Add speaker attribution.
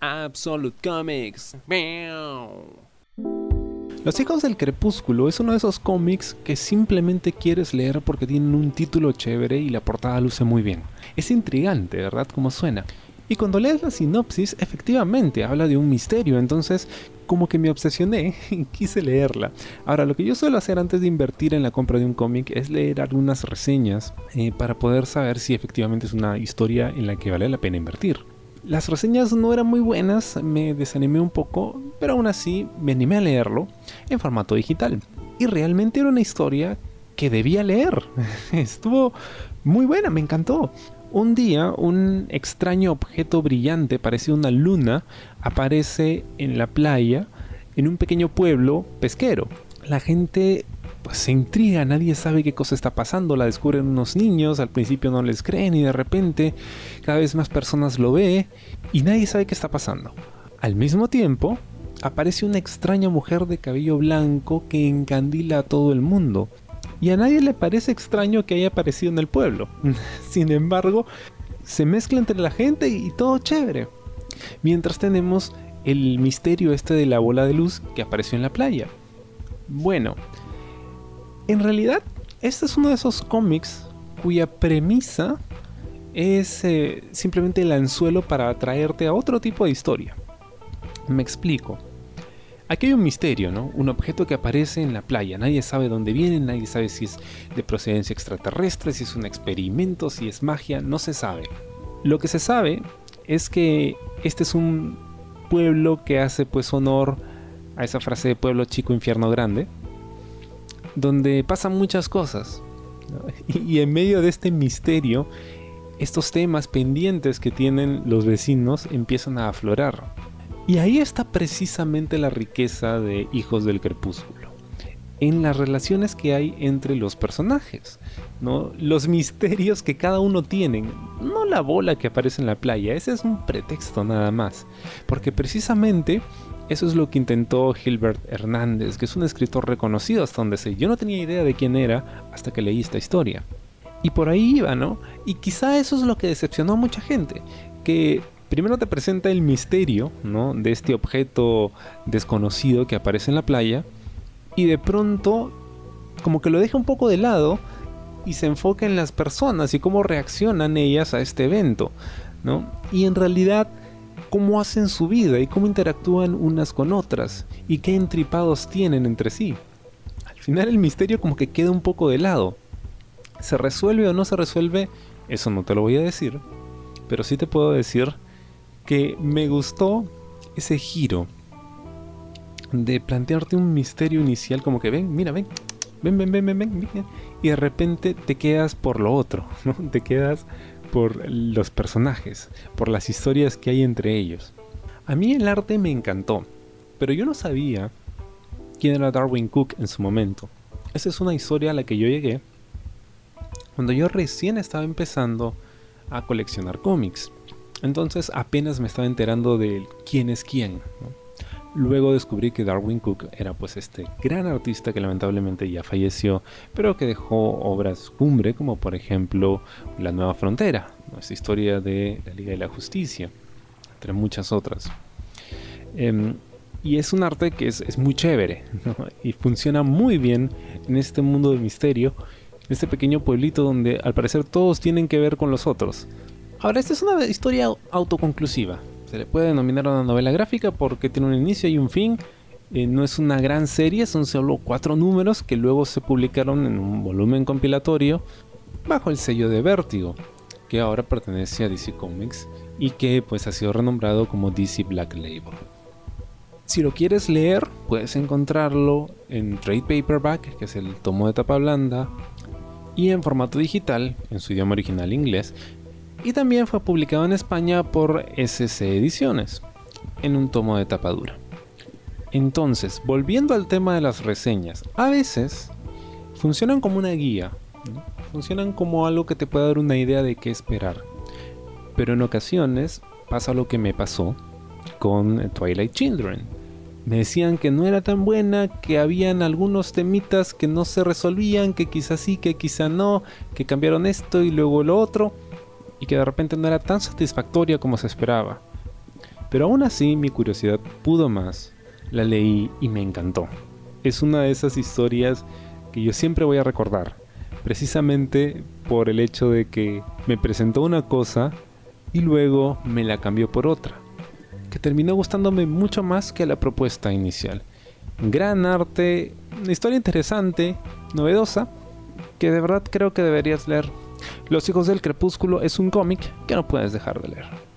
Speaker 1: Absolute Comics.
Speaker 2: Los Hijos del Crepúsculo es uno de esos cómics que simplemente quieres leer porque tienen un título chévere y la portada luce muy bien. Es intrigante, ¿verdad? Como suena. Y cuando lees la sinopsis, efectivamente habla de un misterio, entonces como que me obsesioné y quise leerla. Ahora, lo que yo suelo hacer antes de invertir en la compra de un cómic es leer algunas reseñas eh, para poder saber si efectivamente es una historia en la que vale la pena invertir. Las reseñas no eran muy buenas, me desanimé un poco, pero aún así me animé a leerlo en formato digital. Y realmente era una historia que debía leer. Estuvo muy buena, me encantó. Un día, un extraño objeto brillante, parecido una luna, aparece en la playa, en un pequeño pueblo pesquero. La gente pues, se intriga, nadie sabe qué cosa está pasando, la descubren unos niños, al principio no les creen y de repente cada vez más personas lo ve y nadie sabe qué está pasando. Al mismo tiempo, aparece una extraña mujer de cabello blanco que encandila a todo el mundo y a nadie le parece extraño que haya aparecido en el pueblo. Sin embargo, se mezcla entre la gente y todo chévere. Mientras tenemos el misterio este de la bola de luz que apareció en la playa. Bueno, en realidad, este es uno de esos cómics cuya premisa es eh, simplemente el anzuelo para atraerte a otro tipo de historia. Me explico. Aquí hay un misterio, ¿no? Un objeto que aparece en la playa. Nadie sabe dónde viene, nadie sabe si es de procedencia extraterrestre, si es un experimento, si es magia, no se sabe. Lo que se sabe es que este es un pueblo que hace pues honor a esa frase de pueblo chico, infierno grande, donde pasan muchas cosas. Y en medio de este misterio, estos temas pendientes que tienen los vecinos empiezan a aflorar. Y ahí está precisamente la riqueza de Hijos del Crepúsculo. En las relaciones que hay entre los personajes, ¿no? Los misterios que cada uno tiene. No la bola que aparece en la playa, ese es un pretexto nada más. Porque precisamente eso es lo que intentó Gilbert Hernández, que es un escritor reconocido hasta donde sé. Yo no tenía idea de quién era hasta que leí esta historia. Y por ahí iba, ¿no? Y quizá eso es lo que decepcionó a mucha gente, que primero te presenta el misterio, ¿no? De este objeto desconocido que aparece en la playa y de pronto como que lo deja un poco de lado y se enfoca en las personas y cómo reaccionan ellas a este evento, ¿no? Y en realidad cómo hacen su vida y cómo interactúan unas con otras y qué entripados tienen entre sí. Al final el misterio como que queda un poco de lado. ¿Se resuelve o no se resuelve? Eso no te lo voy a decir, pero sí te puedo decir que me gustó ese giro de plantearte un misterio inicial como que ven, mira, ven, ven, ven, ven, ven, ven, y de repente te quedas por lo otro, ¿no? Te quedas por los personajes, por las historias que hay entre ellos. A mí el arte me encantó, pero yo no sabía quién era Darwin Cook en su momento. Esa es una historia a la que yo llegué cuando yo recién estaba empezando a coleccionar cómics. Entonces apenas me estaba enterando de quién es quién. Luego descubrí que Darwin Cook era pues este gran artista que lamentablemente ya falleció, pero que dejó obras cumbre como por ejemplo La Nueva Frontera, nuestra historia de la Liga de la Justicia, entre muchas otras. Em, y es un arte que es, muy chévere y funciona muy bien en este mundo de misterio, en este pequeño pueblito donde al parecer todos tienen que ver con los otros. Ahora, esta es una historia autoconclusiva. Se le puede denominar una novela gráfica porque tiene un inicio y un fin. Eh, no es una gran serie, son solo cuatro números que luego se publicaron en un volumen compilatorio bajo el sello de Vértigo, que ahora pertenece a DC Comics y que pues ha sido renombrado como DC Black Label. Si lo quieres leer, puedes encontrarlo en trade paperback, que es el tomo de tapa blanda, y en formato digital, en su idioma original inglés, y también fue publicado en España por SC Ediciones, en un tomo de tapadura. Entonces, volviendo al tema de las reseñas, a veces funcionan como una guía, funcionan como algo que te puede dar una idea de qué esperar, pero en ocasiones pasa lo que me pasó con Twilight Children. Me decían que no era tan buena, que habían algunos temitas que no se resolvían, que quizás sí, que quizá no, que cambiaron esto y luego lo otro y que de repente no era tan satisfactoria como se esperaba. Pero aún así mi curiosidad pudo más, la leí y me encantó. Es una de esas historias que yo siempre voy a recordar, precisamente por el hecho de que me presentó una cosa y luego me la cambió por otra, que terminó gustándome mucho más que la propuesta inicial. Gran arte, una historia interesante, novedosa, que de verdad creo que deberías leer. Los hijos del crepúsculo es un cómic que no puedes dejar de leer.